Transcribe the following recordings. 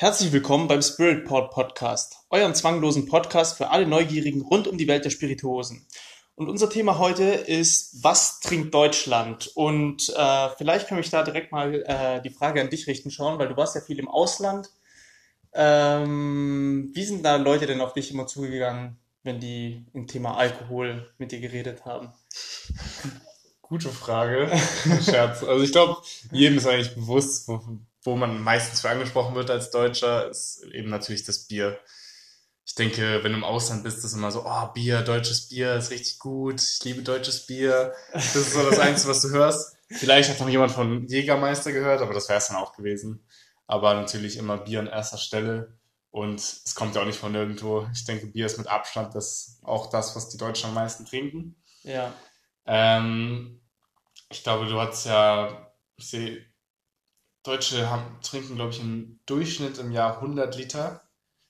Herzlich willkommen beim Spirit Pod Podcast, eurem zwanglosen Podcast für alle Neugierigen rund um die Welt der Spirituosen. Und unser Thema heute ist, was trinkt Deutschland? Und äh, vielleicht kann ich da direkt mal äh, die Frage an dich richten, schauen, weil du warst ja viel im Ausland. Ähm, wie sind da Leute denn auf dich immer zugegangen, wenn die im Thema Alkohol mit dir geredet haben? Gute Frage. Scherz. Also ich glaube, jedem ist eigentlich bewusst, wo man meistens für angesprochen wird als Deutscher, ist eben natürlich das Bier. Ich denke, wenn du im Ausland bist, ist immer so, oh, Bier, deutsches Bier ist richtig gut, ich liebe deutsches Bier. Das ist so das Einzige, was du hörst. Vielleicht hat noch jemand von Jägermeister gehört, aber das wäre es dann auch gewesen. Aber natürlich immer Bier an erster Stelle. Und es kommt ja auch nicht von nirgendwo. Ich denke, Bier ist mit Abstand das, auch das, was die Deutschen am meisten trinken. Ja. Ähm, ich glaube, du hast ja, ich sehe, Deutsche haben, trinken, glaube ich, im Durchschnitt im Jahr 100 Liter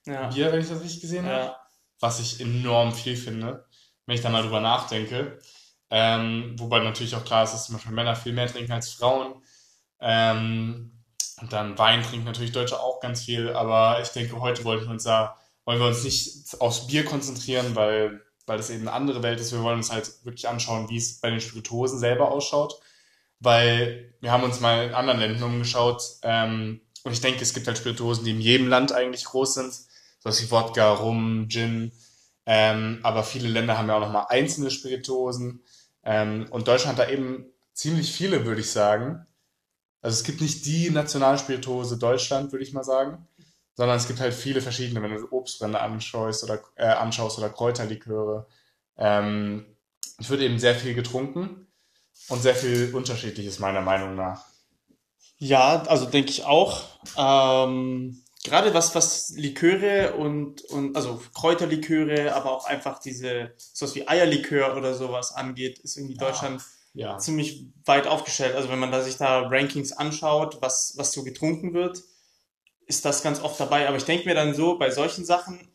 ja. Bier, wenn ich das richtig gesehen ja. habe. Was ich enorm viel finde, wenn ich da mal drüber nachdenke. Ähm, wobei natürlich auch klar ist, dass zum Beispiel Männer viel mehr trinken als Frauen. Ähm, und dann Wein trinken natürlich Deutsche auch ganz viel. Aber ich denke, heute wollten wir uns da, wollen wir uns nicht aufs Bier konzentrieren, weil, weil das eben eine andere Welt ist. Wir wollen uns halt wirklich anschauen, wie es bei den Spirituosen selber ausschaut weil wir haben uns mal in anderen Ländern umgeschaut ähm, und ich denke, es gibt halt Spirituosen, die in jedem Land eigentlich groß sind, sowas wie Wodka, Rum, Gin, ähm, aber viele Länder haben ja auch nochmal einzelne Spirituosen ähm, und Deutschland hat da eben ziemlich viele, würde ich sagen. Also es gibt nicht die Nationalspirituose Deutschland, würde ich mal sagen, sondern es gibt halt viele verschiedene, wenn du Obstbrände anschaust oder, äh, anschaust oder Kräuterliköre. Ähm, es wird eben sehr viel getrunken und sehr viel Unterschiedliches meiner Meinung nach. Ja, also denke ich auch. Ähm, gerade was, was Liköre und, und also Kräuterliköre, aber auch einfach diese, sowas wie Eierlikör oder sowas angeht, ist irgendwie ja, Deutschland ja. ziemlich weit aufgestellt. Also wenn man da sich da Rankings anschaut, was, was so getrunken wird, ist das ganz oft dabei. Aber ich denke mir dann so, bei solchen Sachen,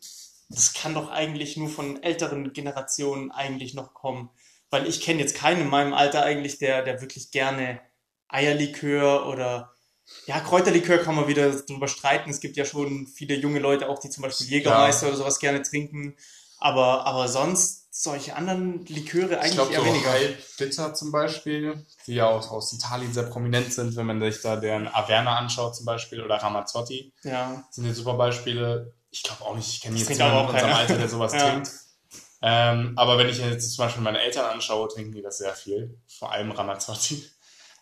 das kann doch eigentlich nur von älteren Generationen eigentlich noch kommen weil ich kenne jetzt keinen in meinem Alter eigentlich, der, der wirklich gerne Eierlikör oder ja, Kräuterlikör kann man wieder drüber streiten. Es gibt ja schon viele junge Leute auch, die zum Beispiel Jägermeister ja. oder sowas gerne trinken. Aber, aber sonst solche anderen Liköre eigentlich ich glaub, eher so weniger. Bitter zum Beispiel, die ja auch aus Italien sehr prominent sind, wenn man sich da deren Averna anschaut zum Beispiel oder Ramazzotti. Ja. Sind jetzt super Beispiele. Ich glaube auch nicht, ich kenne jetzt jemanden in unserem Alter, der sowas ja. trinkt. Ähm, aber wenn ich jetzt zum Beispiel meine Eltern anschaue, trinken die das sehr viel. Vor allem Ramazzotti.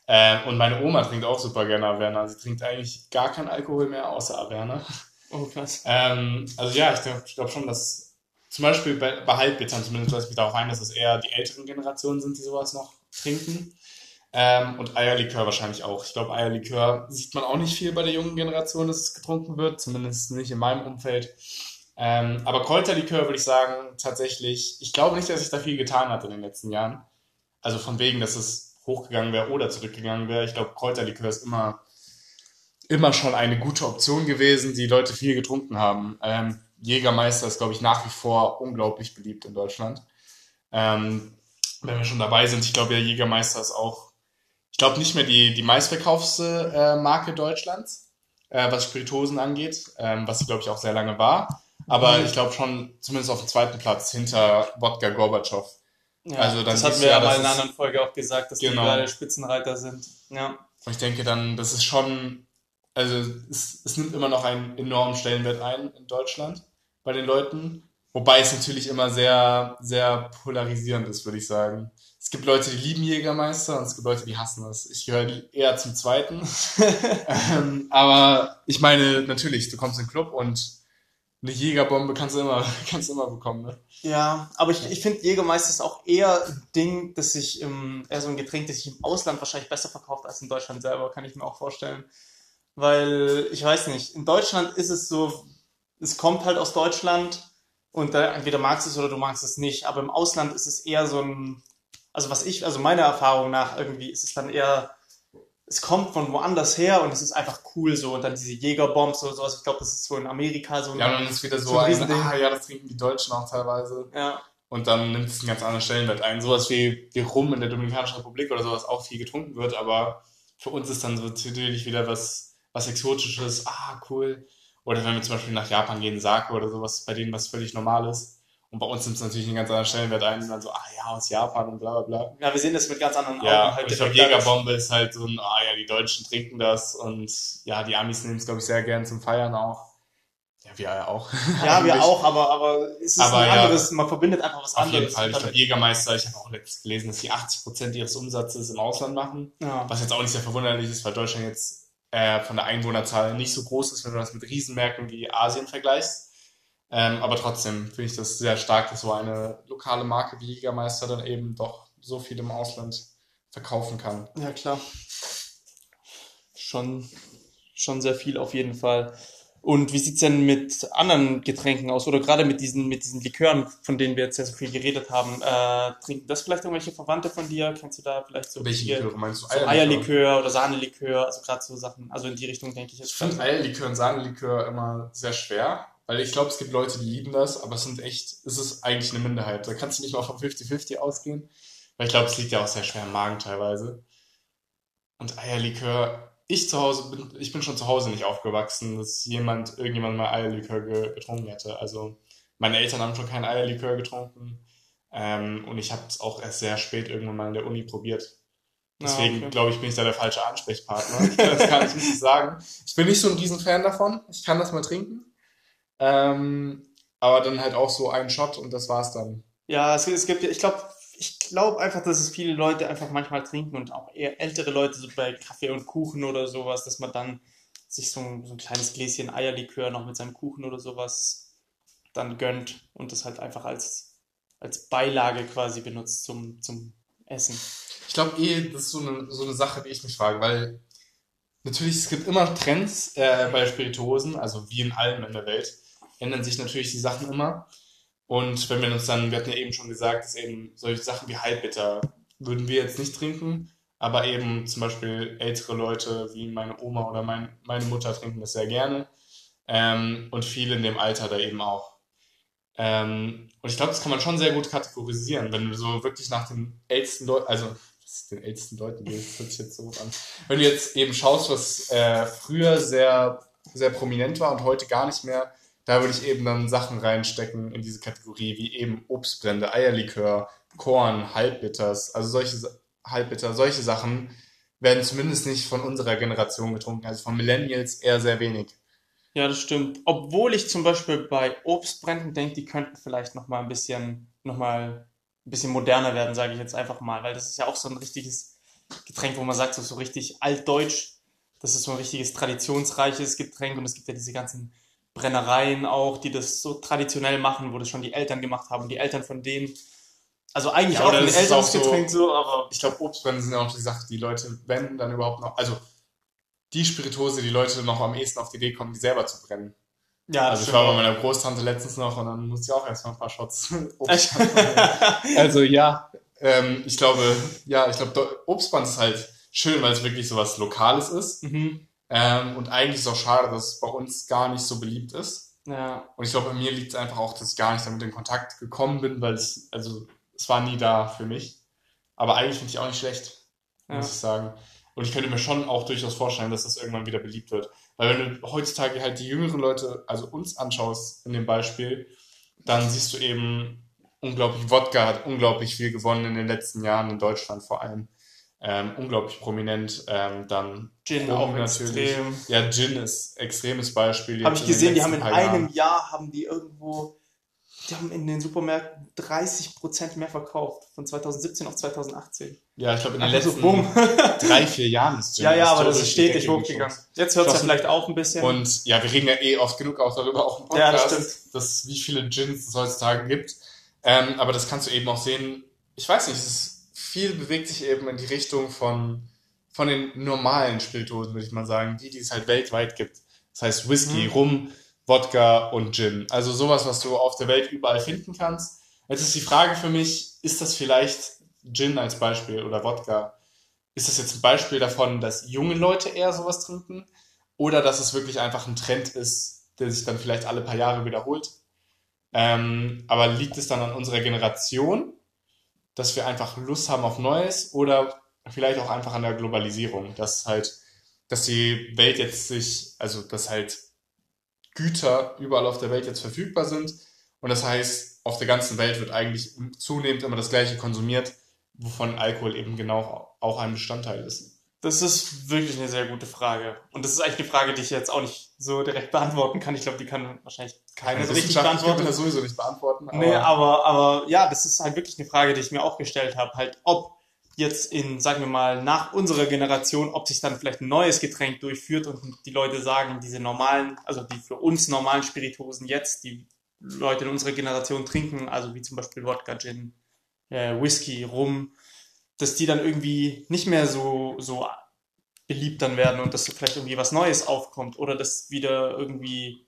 Ähm, und meine Oma trinkt auch super gerne Averna. Sie trinkt eigentlich gar keinen Alkohol mehr, außer Averna. Oh, krass. Ähm, also ja, ich glaube glaub schon, dass zum Beispiel bei, bei Halbbittern zumindest lässt mich darauf ein, dass es eher die älteren Generationen sind, die sowas noch trinken. Ähm, und Eierlikör wahrscheinlich auch. Ich glaube, Eierlikör sieht man auch nicht viel bei der jungen Generation, dass es getrunken wird. Zumindest nicht in meinem Umfeld. Ähm, aber Kräuterlikör würde ich sagen, tatsächlich, ich glaube nicht, dass sich da viel getan hat in den letzten Jahren. Also von wegen, dass es hochgegangen wäre oder zurückgegangen wäre. Ich glaube, Kräuterlikör ist immer, immer schon eine gute Option gewesen, die Leute viel getrunken haben. Ähm, Jägermeister ist, glaube ich, nach wie vor unglaublich beliebt in Deutschland. Ähm, wenn wir schon dabei sind, ich glaube, ja, Jägermeister ist auch, ich glaube, nicht mehr die, die meistverkaufste äh, Marke Deutschlands, äh, was Spiritosen angeht, ähm, was sie, glaube ich, auch sehr lange war. Aber mhm. ich glaube schon zumindest auf dem zweiten Platz hinter Wodka Gorbatschow. Ja, also dann das hatten wir ja mal in einer anderen Folge auch gesagt, dass genau. die gerade Spitzenreiter sind. Ja. Und ich denke dann, das ist schon, also es, es nimmt immer noch einen enormen Stellenwert ein in Deutschland bei den Leuten. Wobei es natürlich immer sehr, sehr polarisierend ist, würde ich sagen. Es gibt Leute, die lieben Jägermeister und es gibt Leute, die hassen es. Ich gehöre eher zum zweiten. ähm, aber ich meine, natürlich, du kommst in den Club und eine Jägerbombe kannst du immer, kannst du immer bekommen, ne? Ja, aber ich, ich finde Jägermeister ist auch eher ein Ding, das sich im, eher so ein Getränk, das sich im Ausland wahrscheinlich besser verkauft als in Deutschland selber, kann ich mir auch vorstellen. Weil, ich weiß nicht, in Deutschland ist es so, es kommt halt aus Deutschland und da, entweder magst du es oder du magst es nicht, aber im Ausland ist es eher so ein, also was ich, also meiner Erfahrung nach irgendwie ist es dann eher es kommt von woanders her und es ist einfach cool so und dann diese Jägerbombs oder sowas, ich glaube, das ist so in Amerika so ein Ja, und dann ist wieder so, so ein, ein ah ja, das trinken die Deutschen auch teilweise. Ja. Und dann nimmt es einen ganz anderen Stellenwert ein. Sowas wie, wie Rum in der Dominikanischen Republik oder sowas auch viel getrunken wird, aber für uns ist dann so natürlich wieder was, was Exotisches, ah, cool. Oder wenn wir zum Beispiel nach Japan gehen, Sake oder sowas, bei denen was völlig normal ist. Und bei uns nimmt es natürlich einen ganz anderen Stellenwert ein, und dann so, ah ja, aus Japan und bla bla bla. Ja, wir sehen das mit ganz anderen Augen. Ja, halt ich glaube, Jägerbombe ist halt so ein, ah ja, die Deutschen trinken das und ja, die Amis nehmen es, glaube ich, sehr gern zum Feiern auch. Ja, wir ja auch. Ja, wir auch, aber, aber es ist aber ein anderes, ja, man verbindet einfach was auf anderes. Auf jeden Fall, ich glaube, Jägermeister, ich habe auch letztens gelesen, dass die 80% ihres Umsatzes im Ausland machen. Ja. Was jetzt auch nicht sehr verwunderlich ist, weil Deutschland jetzt äh, von der Einwohnerzahl nicht so groß ist, wenn du das mit Riesenmärkten wie Asien vergleichst. Ähm, aber trotzdem finde ich das sehr stark, dass so eine lokale Marke wie Jägermeister dann eben doch so viel im Ausland verkaufen kann. Ja, klar. Schon, schon sehr viel auf jeden Fall. Und wie sieht's denn mit anderen Getränken aus? Oder gerade mit diesen, mit diesen Likören, von denen wir jetzt ja so viel geredet haben. Äh, trinken das vielleicht irgendwelche Verwandte von dir? Kennst du da vielleicht so Welche Liköre meinst du? So Eierlikör oder Sahnelikör, also gerade so Sachen. Also in die Richtung denke ich jetzt. Ich finde Eierlikör und Sahnelikör immer sehr schwer. Weil ich glaube, es gibt Leute, die lieben das, aber es sind echt, es ist eigentlich eine Minderheit. Da kannst du nicht mal von 50-50 ausgehen. Weil ich glaube, es liegt ja auch sehr schwer im Magen teilweise. Und Eierlikör, ich zu Hause bin, ich bin schon zu Hause nicht aufgewachsen, dass jemand, irgendjemand mal Eierlikör ge, getrunken hätte. Also meine Eltern haben schon keinen Eierlikör getrunken. Ähm, und ich habe es auch erst sehr spät irgendwann mal in der Uni probiert. Deswegen ah, okay. glaube ich, bin ich da der falsche Ansprechpartner. Ich kann das gar nicht sagen. Ich bin nicht so ein Riesenfan davon. Ich kann das mal trinken. Ähm, aber dann halt auch so ein Shot und das war's dann. Ja, es, es gibt, ich glaube, ich glaube einfach, dass es viele Leute einfach manchmal trinken und auch eher ältere Leute, so bei Kaffee und Kuchen oder sowas, dass man dann sich so ein, so ein kleines Gläschen Eierlikör noch mit seinem Kuchen oder sowas dann gönnt und das halt einfach als, als Beilage quasi benutzt zum, zum Essen. Ich glaube eh, das ist so eine, so eine Sache, die ich mich frage, weil natürlich, es gibt immer Trends äh, bei Spirituosen, also wie in allem in der Welt ändern sich natürlich die Sachen immer. Und wenn wir uns dann, wir hatten ja eben schon gesagt, dass eben solche Sachen wie Halbbitter würden wir jetzt nicht trinken, aber eben zum Beispiel ältere Leute wie meine Oma oder mein, meine Mutter trinken das sehr gerne. Ähm, und viele in dem Alter da eben auch. Ähm, und ich glaube, das kann man schon sehr gut kategorisieren, wenn du so wirklich nach den ältesten Leuten, also den ältesten Leuten, das hört sich jetzt so an. Wenn du jetzt eben schaust, was äh, früher sehr, sehr prominent war und heute gar nicht mehr, da würde ich eben dann Sachen reinstecken in diese Kategorie, wie eben Obstbrände, Eierlikör, Korn, Halbbitters, also solche Halbbitter, solche Sachen werden zumindest nicht von unserer Generation getrunken, also von Millennials eher sehr wenig. Ja, das stimmt. Obwohl ich zum Beispiel bei Obstbränden denke, die könnten vielleicht noch mal ein bisschen, noch mal ein bisschen moderner werden, sage ich jetzt einfach mal, weil das ist ja auch so ein richtiges Getränk, wo man sagt, so, so richtig altdeutsch. Das ist so ein richtiges traditionsreiches Getränk und es gibt ja diese ganzen Brennereien auch, die das so traditionell machen, wo das schon die Eltern gemacht haben. Die Eltern von denen, also eigentlich ja, auch ein Elternsgetränk so, so, aber ich glaube, Obstbrennen sind auch die Sache, die Leute, wenn dann überhaupt noch, also die Spirituose, die Leute noch am ehesten auf die Idee kommen, die selber zu brennen. Ja, also ich war bei meiner Großtante letztens noch und dann musste ich auch erstmal ein paar Shots Obst Also ja, ähm, ich glaube, ja, ich glaube, Obstbrand ist halt schön, weil es wirklich so was Lokales ist. Mhm. Ähm, und eigentlich ist es auch schade, dass es bei uns gar nicht so beliebt ist. Ja. Und ich glaube, bei mir liegt es einfach auch, dass ich gar nicht damit in Kontakt gekommen bin, weil es, also, es war nie da für mich. Aber eigentlich finde ich auch nicht schlecht, ja. muss ich sagen. Und ich könnte mir schon auch durchaus vorstellen, dass das irgendwann wieder beliebt wird. Weil wenn du heutzutage halt die jüngeren Leute, also uns anschaust in dem Beispiel, dann siehst du eben unglaublich, Wodka hat unglaublich viel gewonnen in den letzten Jahren in Deutschland vor allem ähm, unglaublich prominent. Ähm, dann Gin Rum auch natürlich. Extrem. Ja, Gin ist extremes Beispiel. Habe ich gesehen, die haben in einem Jahren. Jahr haben die irgendwo, die haben in den Supermärkten 30% mehr verkauft von 2017 auf 2018. Ja, ich glaube in den letzten so, drei, vier Jahren ist Gin. Ja, ja, aber das ist stetig hochgegangen. Jetzt hört es ja vielleicht auch ein bisschen. Und ja, wir reden ja eh oft genug auch darüber, auch im Podcast, ja, das stimmt. dass wie viele Gins es heutzutage gibt. Ähm, aber das kannst du eben auch sehen. Ich weiß nicht, es ist viel bewegt sich eben in die Richtung von, von den normalen Spirituosen, würde ich mal sagen, die, die es halt weltweit gibt. Das heißt Whisky, mhm. Rum, Wodka und Gin. Also sowas, was du auf der Welt überall finden kannst. Jetzt ist die Frage für mich, ist das vielleicht Gin als Beispiel oder Wodka? Ist das jetzt ein Beispiel davon, dass junge Leute eher sowas trinken? Oder dass es wirklich einfach ein Trend ist, der sich dann vielleicht alle paar Jahre wiederholt? Ähm, aber liegt es dann an unserer Generation dass wir einfach Lust haben auf Neues oder vielleicht auch einfach an der Globalisierung, dass halt, dass die Welt jetzt sich, also dass halt Güter überall auf der Welt jetzt verfügbar sind. Und das heißt, auf der ganzen Welt wird eigentlich zunehmend immer das Gleiche konsumiert, wovon Alkohol eben genau auch ein Bestandteil ist. Das ist wirklich eine sehr gute Frage. Und das ist eigentlich eine Frage, die ich jetzt auch nicht so direkt beantworten kann. Ich glaube, die kann wahrscheinlich keiner so richtig beantworten. Kann das sowieso nicht beantworten. Aber nee, aber, aber ja, das ist halt wirklich eine Frage, die ich mir auch gestellt habe. Halt, ob jetzt in, sagen wir mal, nach unserer Generation, ob sich dann vielleicht ein neues Getränk durchführt und die Leute sagen, diese normalen, also die für uns normalen Spirituosen jetzt, die Leute in unserer Generation trinken, also wie zum Beispiel Wodka, Gin, äh, Whisky, Rum, dass die dann irgendwie nicht mehr so, so beliebt dann werden und dass vielleicht irgendwie was Neues aufkommt oder dass wieder irgendwie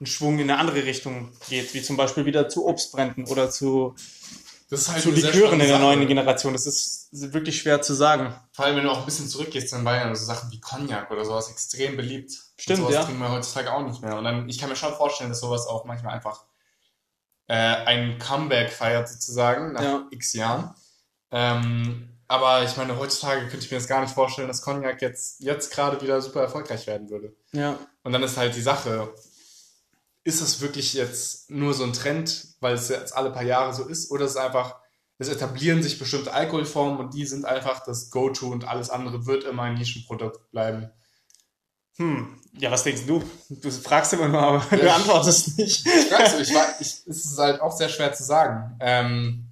ein Schwung in eine andere Richtung geht, wie zum Beispiel wieder zu Obstbränden oder zu, halt zu Likören in der neuen Generation. Das ist wirklich schwer zu sagen. Vor allem, wenn du auch ein bisschen zurückgehst in Bayern, so Sachen wie Cognac oder sowas extrem beliebt. Stimmt, und sowas ja. trinken wir heutzutage auch nicht mehr. Und dann, ich kann mir schon vorstellen, dass sowas auch manchmal einfach äh, ein Comeback feiert sozusagen nach ja. x Jahren. Ähm, aber ich meine, heutzutage könnte ich mir das gar nicht vorstellen, dass Cognac jetzt, jetzt gerade wieder super erfolgreich werden würde. Ja. Und dann ist halt die Sache, ist es wirklich jetzt nur so ein Trend, weil es jetzt alle paar Jahre so ist, oder ist es einfach, es etablieren sich bestimmte Alkoholformen und die sind einfach das Go-To und alles andere wird immer ein Nischenprodukt bleiben. Hm, ja, was denkst du? Du fragst immer nur, aber ja, du antwortest nicht. Ich weiß ich, ich, es ist halt auch sehr schwer zu sagen. Ähm,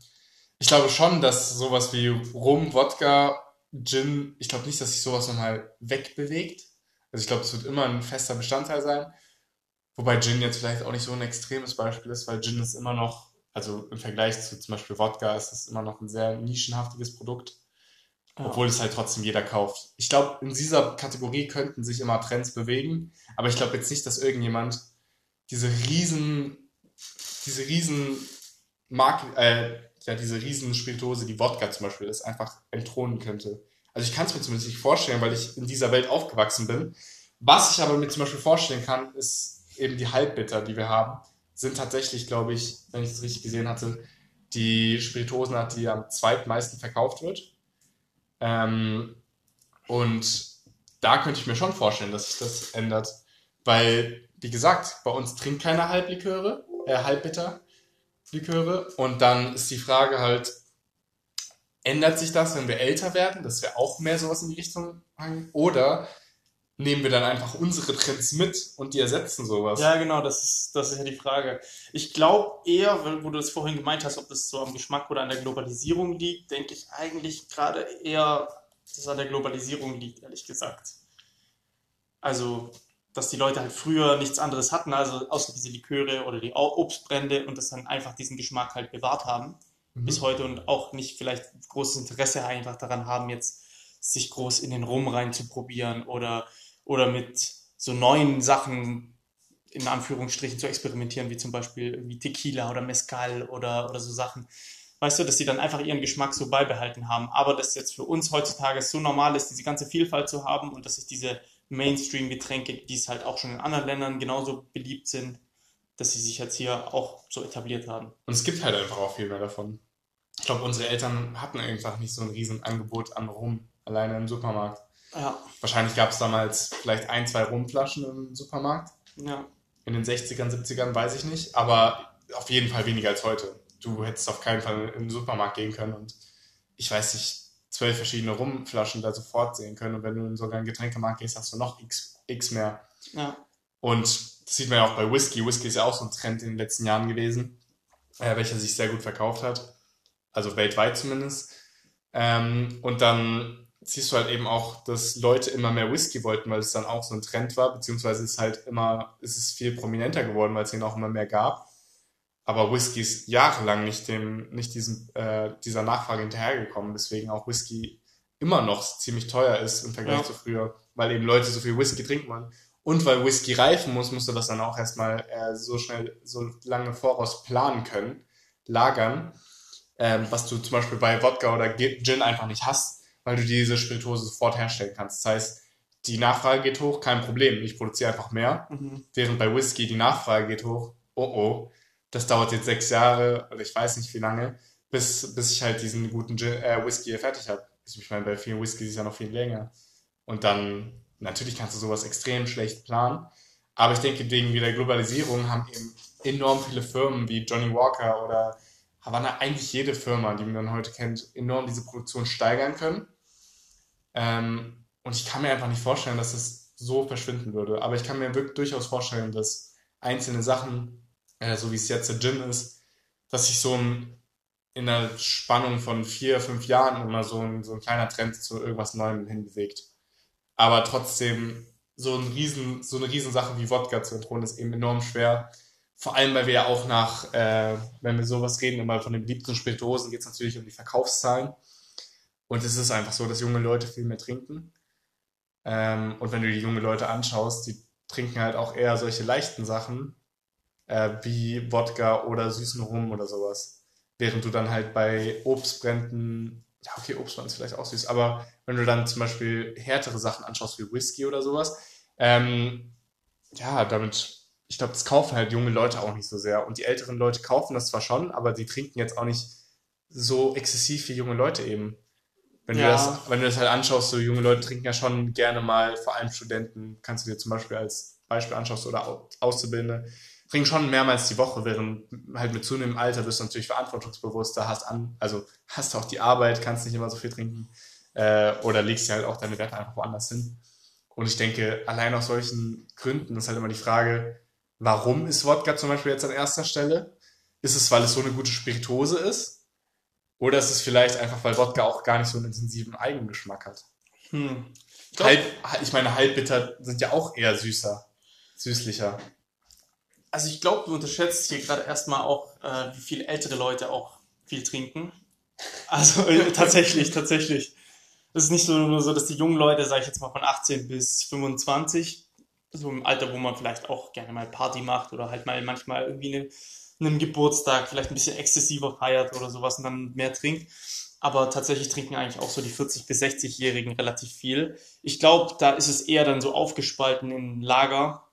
ich glaube schon, dass sowas wie Rum, Wodka, Gin, ich glaube nicht, dass sich sowas nochmal wegbewegt. Also ich glaube, es wird immer ein fester Bestandteil sein. Wobei Gin jetzt vielleicht auch nicht so ein extremes Beispiel ist, weil Gin ist immer noch, also im Vergleich zu zum Beispiel Wodka, ist es immer noch ein sehr nischenhaftiges Produkt. Obwohl es halt trotzdem jeder kauft. Ich glaube, in dieser Kategorie könnten sich immer Trends bewegen, aber ich glaube jetzt nicht, dass irgendjemand diese riesen, diese riesen Mark äh, ja, diese riesen Spirituose, die Wodka zum Beispiel ist, einfach entthronen könnte. Also ich kann es mir zumindest nicht vorstellen, weil ich in dieser Welt aufgewachsen bin. Was ich aber mir zum Beispiel vorstellen kann, ist eben die Halbbitter, die wir haben, sind tatsächlich, glaube ich, wenn ich es richtig gesehen hatte, die Spirituosenart, die am zweitmeisten verkauft wird. Ähm, und da könnte ich mir schon vorstellen, dass sich das ändert. Weil, wie gesagt, bei uns trinkt keiner Halbliköre, äh, Halbbitter. Liköre. Und dann ist die Frage halt, ändert sich das, wenn wir älter werden, dass wir auch mehr sowas in die Richtung haben? Oder nehmen wir dann einfach unsere Trends mit und die ersetzen sowas? Ja, genau, das ist, das ist ja die Frage. Ich glaube eher, wo du das vorhin gemeint hast, ob das so am Geschmack oder an der Globalisierung liegt, denke ich eigentlich gerade eher, dass es an der Globalisierung liegt, ehrlich gesagt. Also dass die Leute halt früher nichts anderes hatten, also außer diese Liköre oder die Obstbrände und das dann einfach diesen Geschmack halt bewahrt haben mhm. bis heute und auch nicht vielleicht großes Interesse einfach daran haben, jetzt sich groß in den Rum reinzuprobieren oder, oder mit so neuen Sachen in Anführungsstrichen zu experimentieren, wie zum Beispiel irgendwie Tequila oder Mezcal oder, oder so Sachen. Weißt du, dass sie dann einfach ihren Geschmack so beibehalten haben. Aber dass jetzt für uns heutzutage so normal ist, diese ganze Vielfalt zu haben und dass sich diese Mainstream-Getränke, die es halt auch schon in anderen Ländern genauso beliebt sind, dass sie sich jetzt hier auch so etabliert haben. Und es gibt halt einfach auch viel mehr davon. Ich glaube, unsere Eltern hatten einfach nicht so ein riesen Angebot an Rum alleine im Supermarkt. Ja. Wahrscheinlich gab es damals vielleicht ein, zwei Rumflaschen im Supermarkt. Ja. In den 60ern, 70ern, weiß ich nicht. Aber auf jeden Fall weniger als heute. Du hättest auf keinen Fall in den Supermarkt gehen können und ich weiß nicht, zwölf verschiedene Rumflaschen da sofort sehen können. Und wenn du in sogar einen Getränkemarkt gehst, hast du noch x, x mehr. Ja. Und das sieht man ja auch bei Whisky. Whisky ist ja auch so ein Trend in den letzten Jahren gewesen, äh, welcher sich sehr gut verkauft hat. Also weltweit zumindest. Ähm, und dann siehst du halt eben auch, dass Leute immer mehr Whisky wollten, weil es dann auch so ein Trend war, beziehungsweise ist halt immer, ist es viel prominenter geworden, weil es ihn auch immer mehr gab aber Whisky ist jahrelang nicht dem, nicht diesem, äh, dieser Nachfrage hinterhergekommen, weswegen auch Whisky immer noch ziemlich teuer ist im Vergleich ja. zu früher, weil eben Leute so viel Whisky trinken wollen. Und weil Whisky reifen muss, musst du das dann auch erstmal äh, so schnell, so lange voraus planen können, lagern, ähm, was du zum Beispiel bei Wodka oder Gin einfach nicht hast, weil du diese Spirituose sofort herstellen kannst. Das heißt, die Nachfrage geht hoch, kein Problem, ich produziere einfach mehr, mhm. während bei Whisky die Nachfrage geht hoch, oh oh, das dauert jetzt sechs Jahre oder ich weiß nicht wie lange, bis, bis ich halt diesen guten Gin, äh, Whisky fertig habe. Also ich meine, bei vielen Whiskys ist ja noch viel länger. Und dann, natürlich kannst du sowas extrem schlecht planen, Aber ich denke, wegen der Globalisierung haben eben enorm viele Firmen wie Johnny Walker oder Havana, eigentlich jede Firma, die man heute kennt, enorm diese Produktion steigern können. Ähm, und ich kann mir einfach nicht vorstellen, dass es so verschwinden würde. Aber ich kann mir wirklich durchaus vorstellen, dass einzelne Sachen, äh, so wie es jetzt der Gym ist, dass sich so ein, in einer Spannung von vier, fünf Jahren immer so ein, so ein kleiner Trend zu irgendwas Neuem hinbewegt. Aber trotzdem, so, ein riesen, so eine Riesensache wie Wodka zu entthronen, ist eben enorm schwer. Vor allem, weil wir ja auch nach, äh, wenn wir sowas reden, immer von den beliebten Spirituosen, geht es natürlich um die Verkaufszahlen. Und es ist einfach so, dass junge Leute viel mehr trinken. Ähm, und wenn du die junge Leute anschaust, die trinken halt auch eher solche leichten Sachen, äh, wie Wodka oder süßen Rum oder sowas. Während du dann halt bei Obstbränden, ja okay, Obstbrand ist vielleicht auch süß, aber wenn du dann zum Beispiel härtere Sachen anschaust wie Whisky oder sowas, ähm, ja, damit, ich glaube, das kaufen halt junge Leute auch nicht so sehr. Und die älteren Leute kaufen das zwar schon, aber die trinken jetzt auch nicht so exzessiv wie junge Leute eben. Wenn, ja. du das, wenn du das halt anschaust, so junge Leute trinken ja schon gerne mal, vor allem Studenten, kannst du dir zum Beispiel als Beispiel anschaust oder Auszubildende, trinken schon mehrmals die Woche, während halt mit zunehmendem Alter wirst du natürlich verantwortungsbewusster, hast an, also hast auch die Arbeit, kannst nicht immer so viel trinken äh, oder legst dir halt auch deine Werte einfach woanders hin. Und ich denke, allein aus solchen Gründen ist halt immer die Frage, warum ist Wodka zum Beispiel jetzt an erster Stelle? Ist es, weil es so eine gute Spirituose ist? Oder ist es vielleicht einfach, weil Wodka auch gar nicht so einen intensiven Eigengeschmack hat? Hm. Ich, Halb, ich meine, Halbbitter sind ja auch eher süßer, süßlicher. Also ich glaube, du unterschätzt hier gerade erstmal auch, äh, wie viele ältere Leute auch viel trinken. Also äh, tatsächlich, tatsächlich. Es ist nicht so, nur so, dass die jungen Leute, sage ich jetzt mal von 18 bis 25, so im Alter, wo man vielleicht auch gerne mal Party macht oder halt mal manchmal irgendwie eine einem Geburtstag vielleicht ein bisschen exzessiver feiert oder sowas und dann mehr trinkt. Aber tatsächlich trinken eigentlich auch so die 40- bis 60-Jährigen relativ viel. Ich glaube, da ist es eher dann so aufgespalten in Lager.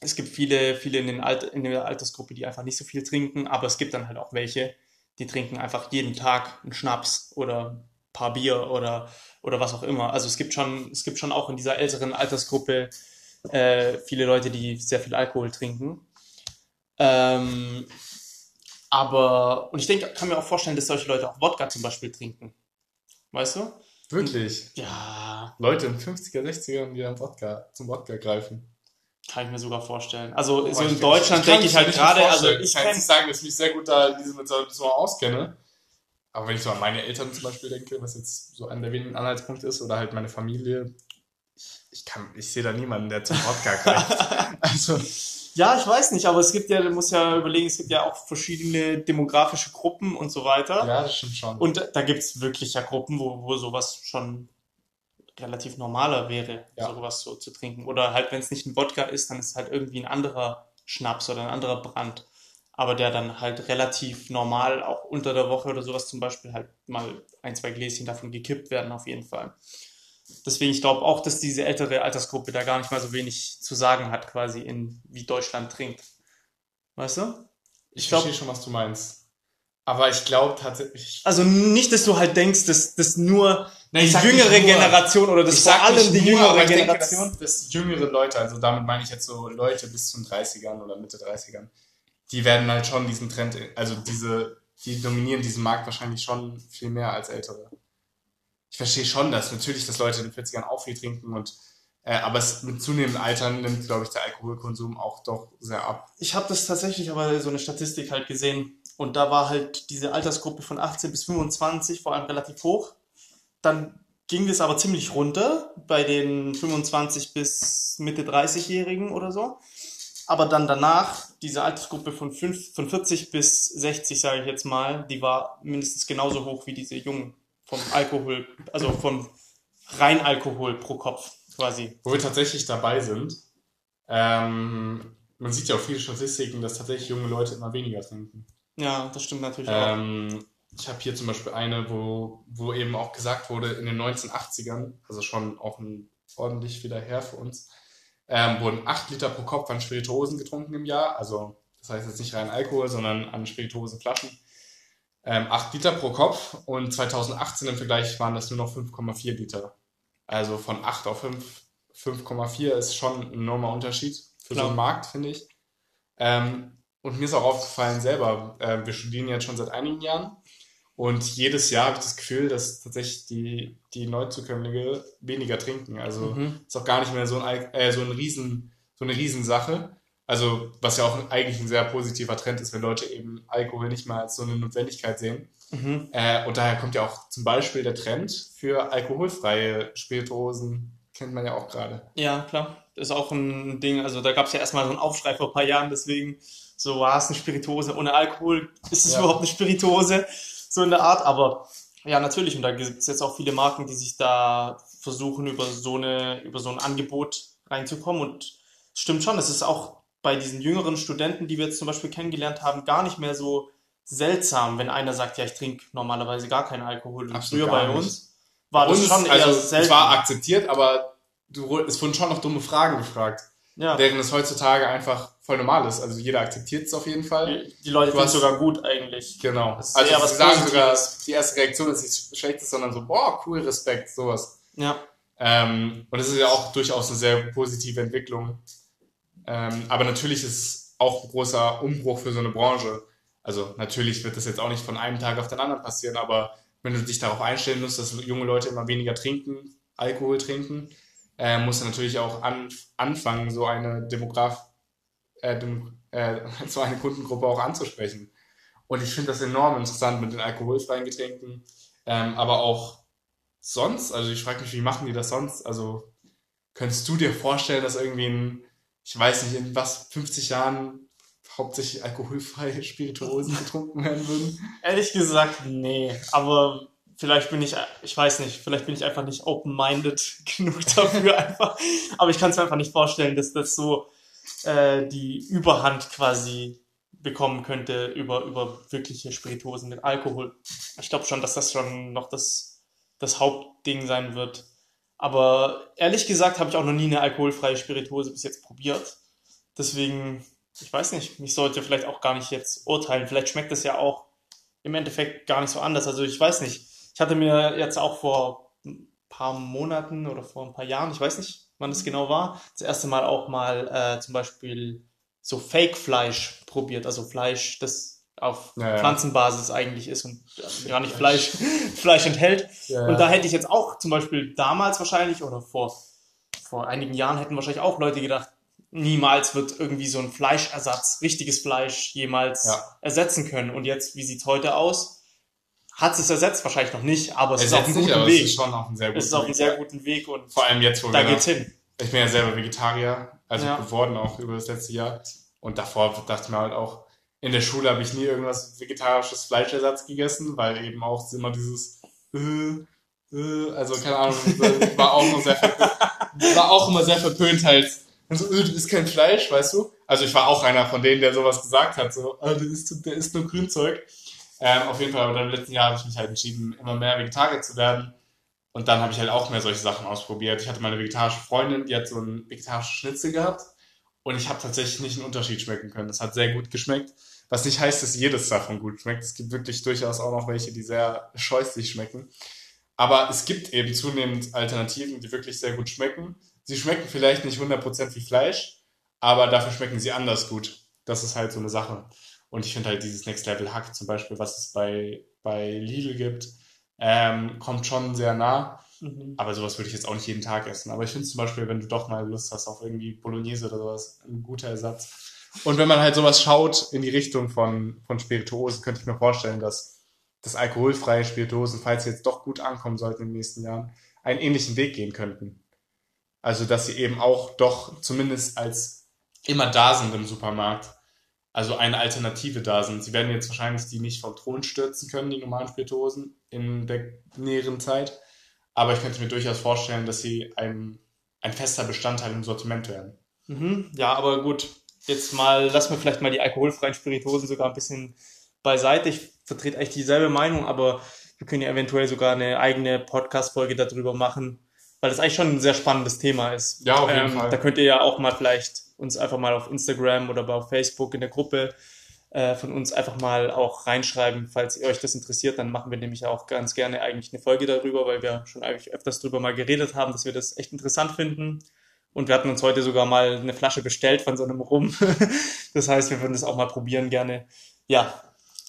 Es gibt viele, viele in, den Alt in der Altersgruppe, die einfach nicht so viel trinken, aber es gibt dann halt auch welche, die trinken einfach jeden Tag einen Schnaps oder ein paar Bier oder, oder was auch immer. Also es gibt schon, es gibt schon auch in dieser älteren Altersgruppe äh, viele Leute, die sehr viel Alkohol trinken. Ähm, aber, und ich denke, kann mir auch vorstellen, dass solche Leute auch Wodka zum Beispiel trinken. Weißt du? Wirklich? Ja. Leute in 50er, 60ern, die dann Wodka, zum Wodka greifen. Kann ich mir sogar vorstellen. Also oh, so in Deutschland denke ich halt gerade, also ich kann nicht sagen, dass ich mich sehr gut da in diesem so auskenne. Aber wenn ich so an meine Eltern zum Beispiel denke, was jetzt so einer der wenigen Anhaltspunkte ist, oder halt meine Familie, ich, ich, kann, ich sehe da niemanden, der zum Wodka greift. also ja, ich weiß nicht, aber es gibt ja, du musst ja überlegen, es gibt ja auch verschiedene demografische Gruppen und so weiter. Ja, das stimmt schon. Und da gibt es wirklich ja Gruppen, wo, wo sowas schon relativ normaler wäre, ja. sowas so zu trinken. Oder halt, wenn es nicht ein Wodka ist, dann ist es halt irgendwie ein anderer Schnaps oder ein anderer Brand. Aber der dann halt relativ normal auch unter der Woche oder sowas zum Beispiel halt mal ein, zwei Gläschen davon gekippt werden, auf jeden Fall. Deswegen, ich glaube auch, dass diese ältere Altersgruppe da gar nicht mal so wenig zu sagen hat, quasi in wie Deutschland trinkt. Weißt du? Ich, ich verstehe schon, was du meinst. Aber ich glaube tatsächlich. Also nicht, dass du halt denkst, dass, dass nur Nein, die jüngere nur, Generation oder das vor allem die nur, jüngere Generation. Denke, dass, dass jüngere Leute, also damit meine ich jetzt so Leute bis zum 30ern oder Mitte 30ern, die werden halt schon diesen Trend, also diese, die dominieren diesen Markt wahrscheinlich schon viel mehr als ältere ich verstehe schon, dass natürlich, dass Leute in den 40ern auch viel trinken und äh, aber es, mit zunehmendem Altern nimmt, glaube ich, der Alkoholkonsum auch doch sehr ab. Ich habe das tatsächlich aber so eine Statistik halt gesehen und da war halt diese Altersgruppe von 18 bis 25 vor allem relativ hoch. Dann ging das aber ziemlich runter bei den 25 bis Mitte 30-Jährigen oder so. Aber dann danach, diese Altersgruppe von, 5, von 40 bis 60, sage ich jetzt mal, die war mindestens genauso hoch wie diese jungen vom Alkohol, also vom Reinalkohol pro Kopf quasi. Wo wir tatsächlich dabei sind, ähm, man sieht ja auch viele Statistiken, dass tatsächlich junge Leute immer weniger trinken. Ja, das stimmt natürlich ähm, auch. Ich habe hier zum Beispiel eine, wo, wo eben auch gesagt wurde, in den 1980ern, also schon auch ein, ordentlich wieder her für uns, ähm, wurden 8 Liter pro Kopf an Spirituosen getrunken im Jahr. Also das heißt jetzt nicht rein Alkohol, sondern an Spirituosenflaschen ähm, 8 Liter pro Kopf und 2018 im Vergleich waren das nur noch 5,4 Liter. Also von 8 auf 5, 5,4 ist schon ein enormer Unterschied. für Klar. so einen Markt, finde ich. Ähm, und mir ist auch aufgefallen selber, äh, wir studieren jetzt schon seit einigen Jahren und jedes Jahr habe ich das Gefühl, dass tatsächlich die, die Neuzukömmlinge weniger trinken. Also mhm. ist auch gar nicht mehr so, ein, äh, so, ein Riesen, so eine Riesensache. Also was ja auch eigentlich ein sehr positiver Trend ist, wenn Leute eben Alkohol nicht mal als so eine Notwendigkeit sehen. Mhm. Äh, und daher kommt ja auch zum Beispiel der Trend für alkoholfreie Spirituosen, kennt man ja auch gerade. Ja, klar. Ist auch ein Ding. Also da gab es ja erstmal so einen Aufschrei vor ein paar Jahren, deswegen so, war es eine Spirituose ohne Alkohol? Ist es ja. überhaupt eine Spirituose? So in der Art, aber ja, natürlich. Und da gibt es jetzt auch viele Marken, die sich da versuchen, über so eine, über so ein Angebot reinzukommen. Und es stimmt schon, es ist auch bei diesen jüngeren Studenten, die wir jetzt zum Beispiel kennengelernt haben, gar nicht mehr so seltsam, wenn einer sagt, ja, ich trinke normalerweise gar keinen Alkohol. Und früher bei uns war das schon eher also, selten. Es war akzeptiert, aber du, es wurden schon noch dumme Fragen gefragt. Ja. Während es heutzutage einfach voll normal ist. Also jeder akzeptiert es auf jeden Fall. Die, die Leute finden es sogar gut eigentlich. Genau. Also sie sagen sogar, die erste Reaktion ist nicht schlecht, sondern so, boah, cool, Respekt, sowas. Ja. Ähm, und es ist ja auch durchaus eine sehr positive Entwicklung. Ähm, aber natürlich ist es auch ein großer Umbruch für so eine Branche. Also natürlich wird das jetzt auch nicht von einem Tag auf den anderen passieren, aber wenn du dich darauf einstellen musst, dass junge Leute immer weniger trinken, Alkohol trinken, äh, muss er natürlich auch an, anfangen, so eine Demograf, äh, dem, äh, so eine Kundengruppe auch anzusprechen. Und ich finde das enorm interessant mit den alkoholfreien Getränken, ähm, aber auch sonst, also ich frage mich, wie machen die das sonst? Also könntest du dir vorstellen, dass irgendwie in, ich weiß nicht, in was, 50 Jahren hauptsächlich alkoholfreie Spirituosen getrunken werden würden? Ehrlich gesagt, nee. Aber vielleicht bin ich, ich weiß nicht, vielleicht bin ich einfach nicht open-minded genug dafür einfach. Aber ich kann es mir einfach nicht vorstellen, dass das so äh, die Überhand quasi bekommen könnte über, über wirkliche Spirituosen mit Alkohol. Ich glaube schon, dass das schon noch das, das Hauptding sein wird. Aber ehrlich gesagt habe ich auch noch nie eine alkoholfreie Spirituose bis jetzt probiert. Deswegen, ich weiß nicht, ich sollte vielleicht auch gar nicht jetzt urteilen. Vielleicht schmeckt es ja auch im Endeffekt gar nicht so anders. Also ich weiß nicht ich hatte mir jetzt auch vor ein paar Monaten oder vor ein paar Jahren, ich weiß nicht, wann es genau war, das erste Mal auch mal äh, zum Beispiel so Fake-Fleisch probiert, also Fleisch, das auf ja, Pflanzenbasis eigentlich ist und gar nicht Fleisch, Fleisch enthält. Ja, und da hätte ich jetzt auch zum Beispiel damals wahrscheinlich oder vor, vor einigen Jahren hätten wahrscheinlich auch Leute gedacht, niemals wird irgendwie so ein Fleischersatz, richtiges Fleisch jemals ersetzen können. Und jetzt, wie sieht's heute aus? Hat es ersetzt, wahrscheinlich noch nicht, aber es, es ist auf einem guten sich, Weg. Es ist schon auf einem sehr guten Es ist auf einem sehr guten Weg und vor allem jetzt, wo da wir geht's hin. Ich bin ja selber Vegetarier, also ja. geworden auch über das letzte Jahr. Und davor dachte ich mir halt auch, in der Schule habe ich nie irgendwas vegetarisches Fleischersatz gegessen, weil eben auch immer dieses äh, äh, also keine Ahnung, war auch immer sehr verpönt, war auch immer sehr verpönt halt. Also, äh, du isst kein Fleisch, weißt du? Also ich war auch einer von denen, der sowas gesagt hat, so, ah, der isst, der isst nur Grünzeug. Ähm, auf jeden Fall, aber dann im letzten Jahr habe ich mich halt entschieden, immer mehr Vegetarier zu werden. Und dann habe ich halt auch mehr solche Sachen ausprobiert. Ich hatte meine vegetarische Freundin, die hat so einen vegetarischen Schnitzel gehabt. Und ich habe tatsächlich nicht einen Unterschied schmecken können. Das hat sehr gut geschmeckt. Was nicht heißt, dass jedes davon gut schmeckt. Es gibt wirklich durchaus auch noch welche, die sehr scheußlich schmecken. Aber es gibt eben zunehmend Alternativen, die wirklich sehr gut schmecken. Sie schmecken vielleicht nicht 100% wie Fleisch, aber dafür schmecken sie anders gut. Das ist halt so eine Sache. Und ich finde halt dieses Next Level Hack zum Beispiel, was es bei, bei Lidl gibt, ähm, kommt schon sehr nah. Mhm. Aber sowas würde ich jetzt auch nicht jeden Tag essen. Aber ich finde zum Beispiel, wenn du doch mal Lust hast auf irgendwie Bolognese oder sowas, ein guter Ersatz. Und wenn man halt sowas schaut in die Richtung von, von Spirituosen, könnte ich mir vorstellen, dass das alkoholfreie Spirituosen, falls sie jetzt doch gut ankommen sollten in den nächsten Jahren, einen ähnlichen Weg gehen könnten. Also, dass sie eben auch doch zumindest als immer da sind im Supermarkt also eine Alternative da sind. Sie werden jetzt wahrscheinlich die nicht vom Thron stürzen können, die normalen Spirituosen, in der näheren Zeit. Aber ich könnte mir durchaus vorstellen, dass sie ein, ein fester Bestandteil im Sortiment werden. Mhm, ja, aber gut, jetzt mal, lassen wir vielleicht mal die alkoholfreien Spirituosen sogar ein bisschen beiseite. Ich vertrete eigentlich dieselbe Meinung, aber wir können ja eventuell sogar eine eigene Podcast-Folge darüber machen, weil das eigentlich schon ein sehr spannendes Thema ist. Ja, auf jeden ähm, Fall. Da könnt ihr ja auch mal vielleicht uns einfach mal auf Instagram oder auf Facebook in der Gruppe äh, von uns einfach mal auch reinschreiben, falls ihr euch das interessiert. Dann machen wir nämlich auch ganz gerne eigentlich eine Folge darüber, weil wir schon eigentlich öfters darüber mal geredet haben, dass wir das echt interessant finden. Und wir hatten uns heute sogar mal eine Flasche bestellt von so einem Rum. das heißt, wir würden das auch mal probieren gerne. Ja,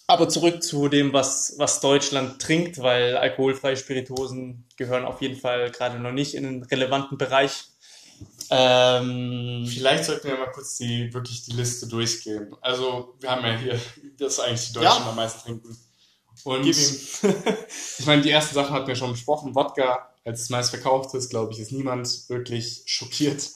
aber zurück zu dem, was, was Deutschland trinkt, weil alkoholfreie Spirituosen gehören auf jeden Fall gerade noch nicht in den relevanten Bereich. Ähm, Vielleicht sollten wir mal kurz die, wirklich die Liste durchgehen. Also, wir haben ja hier, das eigentlich die Deutschen ja. am meisten trinken. Und ich meine, die erste Sache hatten wir schon besprochen. Wodka als meist verkauftes, glaube ich, ist niemand wirklich schockiert.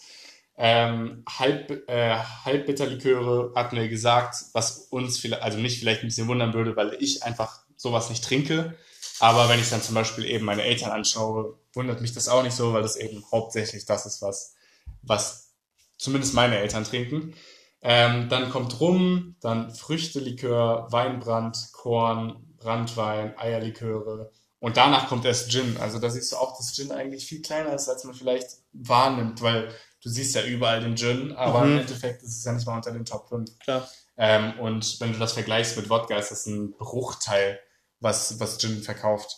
Ähm, halb, äh, Halbbitterliköre hatten wir gesagt, was uns vielleicht, also mich vielleicht ein bisschen wundern würde, weil ich einfach sowas nicht trinke. Aber wenn ich dann zum Beispiel eben meine Eltern anschaue, wundert mich das auch nicht so, weil das eben hauptsächlich das ist, was, was zumindest meine Eltern trinken. Ähm, dann kommt Rum, dann Früchtelikör, Weinbrand, Korn, Brandwein, Eierliköre und danach kommt erst Gin. Also da siehst du auch, dass Gin eigentlich viel kleiner ist, als man vielleicht wahrnimmt, weil du siehst ja überall den Gin, aber mhm. im Endeffekt ist es ja nicht mal unter den Top 5. Klar. Ähm, und wenn du das vergleichst mit Wodka, ist das ein Bruchteil, was, was Gin verkauft.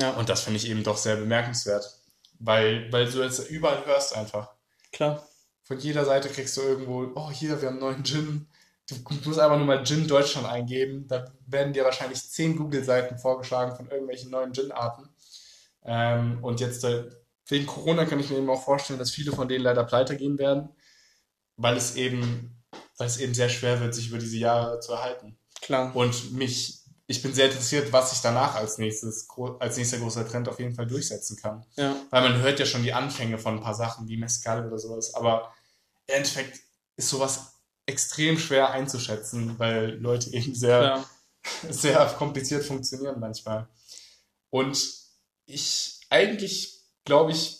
Ja. Und das finde ich eben doch sehr bemerkenswert. Weil, weil du jetzt überall hörst einfach. Klar. Von jeder Seite kriegst du irgendwo, oh hier, wir haben einen neuen Gin. Du musst einfach nur mal Gin Deutschland eingeben. Da werden dir wahrscheinlich zehn Google-Seiten vorgeschlagen von irgendwelchen neuen Gin-Arten. Ähm, und jetzt äh, wegen Corona kann ich mir eben auch vorstellen, dass viele von denen leider pleite gehen werden, weil es eben, weil es eben sehr schwer wird, sich über diese Jahre zu erhalten. Klar. Und mich, ich bin sehr interessiert, was sich danach als nächstes, als nächster großer Trend auf jeden Fall durchsetzen kann. Ja. Weil man hört ja schon die Anfänge von ein paar Sachen wie Mescal oder sowas, aber im Endeffekt ist sowas extrem schwer einzuschätzen, weil Leute eben sehr, ja. sehr kompliziert funktionieren manchmal. Und ich, eigentlich glaube ich,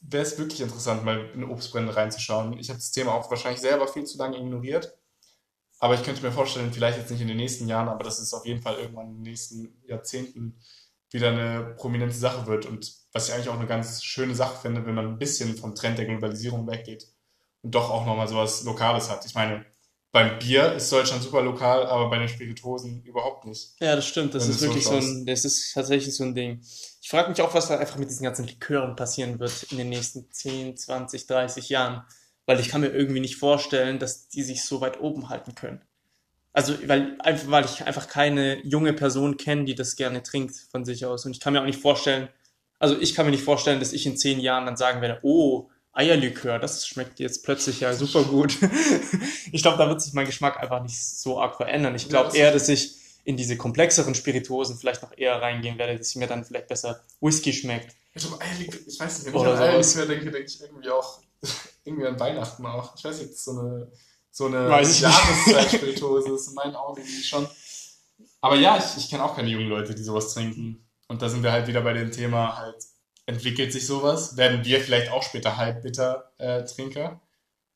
wäre es wirklich interessant, mal in Obstbrände reinzuschauen. Ich habe das Thema auch wahrscheinlich selber viel zu lange ignoriert. Aber ich könnte mir vorstellen, vielleicht jetzt nicht in den nächsten Jahren, aber dass es auf jeden Fall irgendwann in den nächsten Jahrzehnten wieder eine prominente Sache wird. Und was ich eigentlich auch eine ganz schöne Sache finde, wenn man ein bisschen vom Trend der Globalisierung weggeht und doch auch nochmal sowas Lokales hat. Ich meine, beim Bier ist Deutschland super lokal, aber bei den Spirituosen überhaupt nicht. Ja, das stimmt. Das ist wirklich so, so ein, das ist tatsächlich so ein Ding. Ich frage mich auch, was da einfach mit diesen ganzen Likören passieren wird in den nächsten 10, 20, 30 Jahren. Weil ich kann mir irgendwie nicht vorstellen, dass die sich so weit oben halten können. Also, weil, einfach, weil ich einfach keine junge Person kenne, die das gerne trinkt von sich aus. Und ich kann mir auch nicht vorstellen, also ich kann mir nicht vorstellen, dass ich in zehn Jahren dann sagen werde, oh, Eierlikör, das schmeckt jetzt plötzlich ja super gut. ich glaube, da wird sich mein Geschmack einfach nicht so arg verändern. Ich glaube eher, dass ich in diese komplexeren Spirituosen vielleicht noch eher reingehen werde, dass mir dann vielleicht besser Whisky schmeckt. Ich glaube, Eierlikör, ich weiß nicht, wenn ich an Eierlikör denke, denke ich irgendwie auch, irgendwie an Weihnachten auch. Ich weiß nicht, so eine, so eine Jahreszeit-Spirituose ist in meinen Augen irgendwie schon. Aber ja, ich, ich kenne auch keine jungen Leute, die sowas trinken. Und da sind wir halt wieder bei dem Thema halt entwickelt sich sowas? Werden wir vielleicht auch später Halbbitter-Trinker?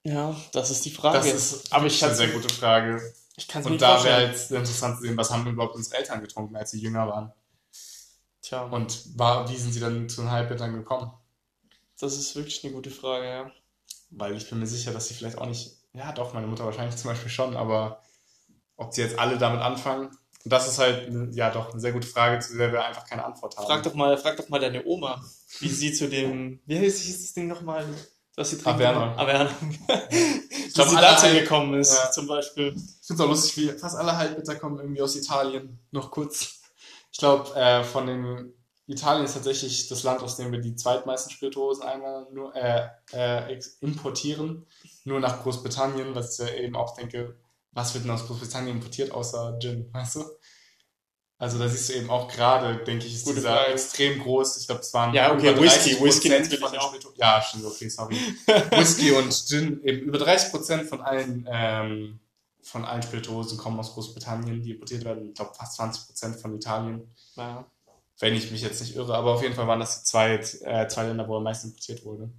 Äh, ja, das ist die Frage. Das ist Aber ich eine sehr gute Frage. Ich kann es Und da wäre jetzt interessant zu sehen, was haben überhaupt unsere Eltern getrunken, als sie jünger waren? Tja. Und war, wie sind sie dann zu den Halbbittern gekommen? Das ist wirklich eine gute Frage, ja. Weil ich bin mir sicher, dass sie vielleicht auch nicht, ja doch, meine Mutter wahrscheinlich zum Beispiel schon, aber ob sie jetzt alle damit anfangen, und das ist halt, ja doch, eine sehr gute Frage, zu der wir einfach keine Antwort haben. Frag doch mal, frag doch mal deine Oma, wie sie zu dem, wie heißt das Ding nochmal? Was sie trinkt? Averna. Averna. ich glaube, sie dazu halt, gekommen ist, ja. zum Beispiel. Ich finde es auch lustig, wie fast alle Halbbitter kommen irgendwie aus Italien. Noch kurz. Ich glaube, äh, von den Italien ist tatsächlich das Land, aus dem wir die zweitmeisten Spirituosen einmal nur äh, äh, importieren. Nur nach Großbritannien, was ich eben auch denke, was wird denn aus Großbritannien importiert außer Gin, weißt du? Also da siehst du eben auch gerade, denke ich, ist Gute dieser Frage. extrem groß. Ich glaube, es waren ja okay Whisky, Whisky natürlich auch. Ja, stimmt, okay, sorry. Whisky und Gin eben über 30 Prozent von allen ähm, von allen Spirituosen kommen aus Großbritannien, die importiert werden. Ich glaube fast 20 Prozent von Italien. Ja. Wenn ich mich jetzt nicht irre, aber auf jeden Fall waren das die zwei, äh, zwei Länder, wo am meisten importiert wurde.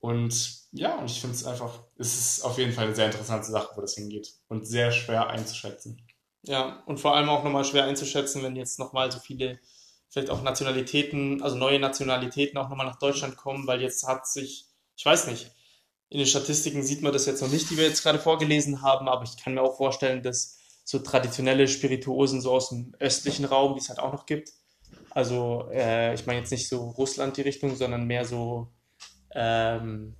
Und ja, und ich finde es einfach, es ist auf jeden Fall eine sehr interessante Sache, wo das hingeht. Und sehr schwer einzuschätzen. Ja, und vor allem auch nochmal schwer einzuschätzen, wenn jetzt nochmal so viele, vielleicht auch Nationalitäten, also neue Nationalitäten auch nochmal nach Deutschland kommen, weil jetzt hat sich, ich weiß nicht, in den Statistiken sieht man das jetzt noch nicht, die wir jetzt gerade vorgelesen haben, aber ich kann mir auch vorstellen, dass so traditionelle Spirituosen so aus dem östlichen Raum, die es halt auch noch gibt, also äh, ich meine jetzt nicht so Russland die Richtung, sondern mehr so ähm,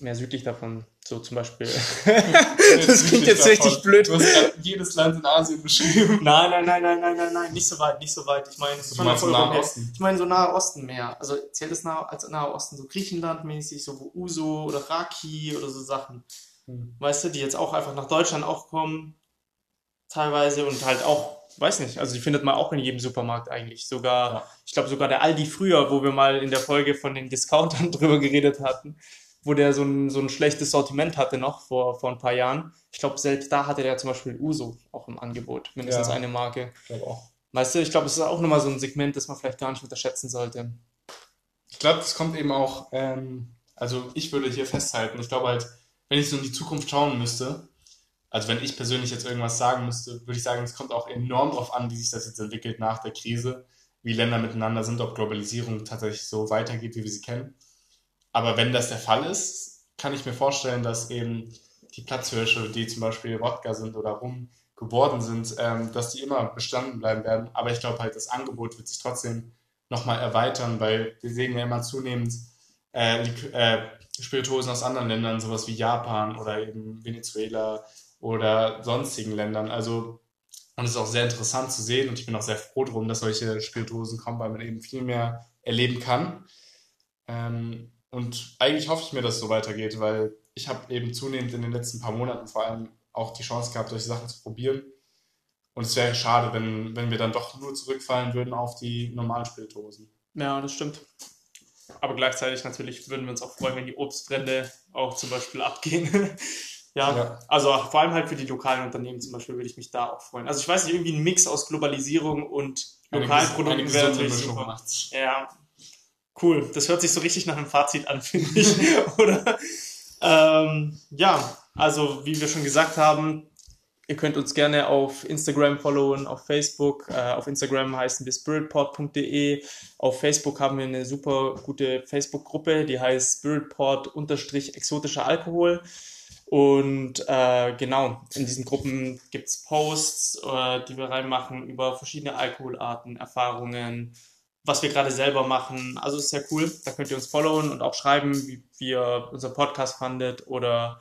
mehr südlich davon, so zum Beispiel. das klingt jetzt davon. richtig blöd. Du hast jedes Land in Asien beschrieben. Nein, nein, nein, nein, nein, nein, nein, nicht so weit, nicht so weit. Ich meine, so Nahe Osten. Ich meine so Nahe Osten mehr. Also zählt es nah, als Nahe Osten so Griechenland mäßig, so wo Uso oder Raki oder so Sachen. Hm. Weißt du, die jetzt auch einfach nach Deutschland auch kommen, teilweise und halt auch weiß nicht, also die findet man auch in jedem Supermarkt eigentlich. Sogar, ja. ich glaube sogar der Aldi früher, wo wir mal in der Folge von den Discountern drüber geredet hatten, wo der so ein, so ein schlechtes Sortiment hatte noch vor, vor ein paar Jahren. Ich glaube, selbst da hatte der zum Beispiel Uso auch im Angebot, mindestens ja, eine Marke. Ich glaube auch. Weißt du, ich glaube, es ist auch nochmal so ein Segment, das man vielleicht gar nicht unterschätzen sollte. Ich glaube, das kommt eben auch, ähm, also ich würde hier festhalten, ich glaube halt, wenn ich so in die Zukunft schauen müsste, also wenn ich persönlich jetzt irgendwas sagen müsste, würde ich sagen, es kommt auch enorm darauf an, wie sich das jetzt entwickelt nach der Krise, wie Länder miteinander sind, ob Globalisierung tatsächlich so weitergeht, wie wir sie kennen. Aber wenn das der Fall ist, kann ich mir vorstellen, dass eben die Platzhirsche, die zum Beispiel Wodka sind oder Rum geworden sind, ähm, dass die immer bestanden bleiben werden. Aber ich glaube halt, das Angebot wird sich trotzdem nochmal erweitern, weil wir sehen ja immer zunehmend äh, äh, Spirituosen aus anderen Ländern, sowas wie Japan oder eben Venezuela oder sonstigen Ländern. Also, und es ist auch sehr interessant zu sehen und ich bin auch sehr froh drum, dass solche Spirituosen kommen, weil man eben viel mehr erleben kann. Ähm, und eigentlich hoffe ich mir, dass es so weitergeht, weil ich habe eben zunehmend in den letzten paar Monaten vor allem auch die Chance gehabt, solche Sachen zu probieren. Und es wäre schade, wenn, wenn wir dann doch nur zurückfallen würden auf die normalen Spirituosen. Ja, das stimmt. Aber gleichzeitig natürlich würden wir uns auch freuen, wenn die Obstbrände auch zum Beispiel abgehen. Ja, ja, also vor allem halt für die lokalen Unternehmen zum Beispiel würde ich mich da auch freuen. Also ich weiß nicht, irgendwie ein Mix aus Globalisierung und lokalen Produkten wäre natürlich super. Macht's. Ja, cool. Das hört sich so richtig nach einem Fazit an, finde ich. Oder? Ähm, ja, also wie wir schon gesagt haben, ihr könnt uns gerne auf Instagram followen, auf Facebook. Äh, auf Instagram heißen wir spiritport.de. Auf Facebook haben wir eine super gute Facebook-Gruppe, die heißt spiritport-exotischer Alkohol. Und äh, genau, in diesen Gruppen gibt's Posts, äh, die wir reinmachen über verschiedene Alkoholarten, Erfahrungen, was wir gerade selber machen. Also ist sehr cool. Da könnt ihr uns followen und auch schreiben, wie, wie ihr unser Podcast fandet oder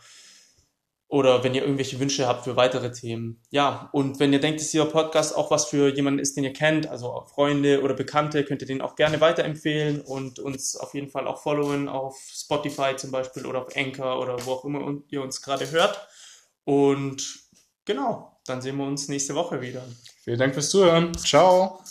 oder wenn ihr irgendwelche Wünsche habt für weitere Themen. Ja, und wenn ihr denkt, dass dieser Podcast auch was für jemanden ist, den ihr kennt, also Freunde oder Bekannte, könnt ihr den auch gerne weiterempfehlen und uns auf jeden Fall auch followen auf Spotify zum Beispiel oder auf Anchor oder wo auch immer ihr uns gerade hört. Und genau, dann sehen wir uns nächste Woche wieder. Vielen Dank fürs Zuhören. Ciao.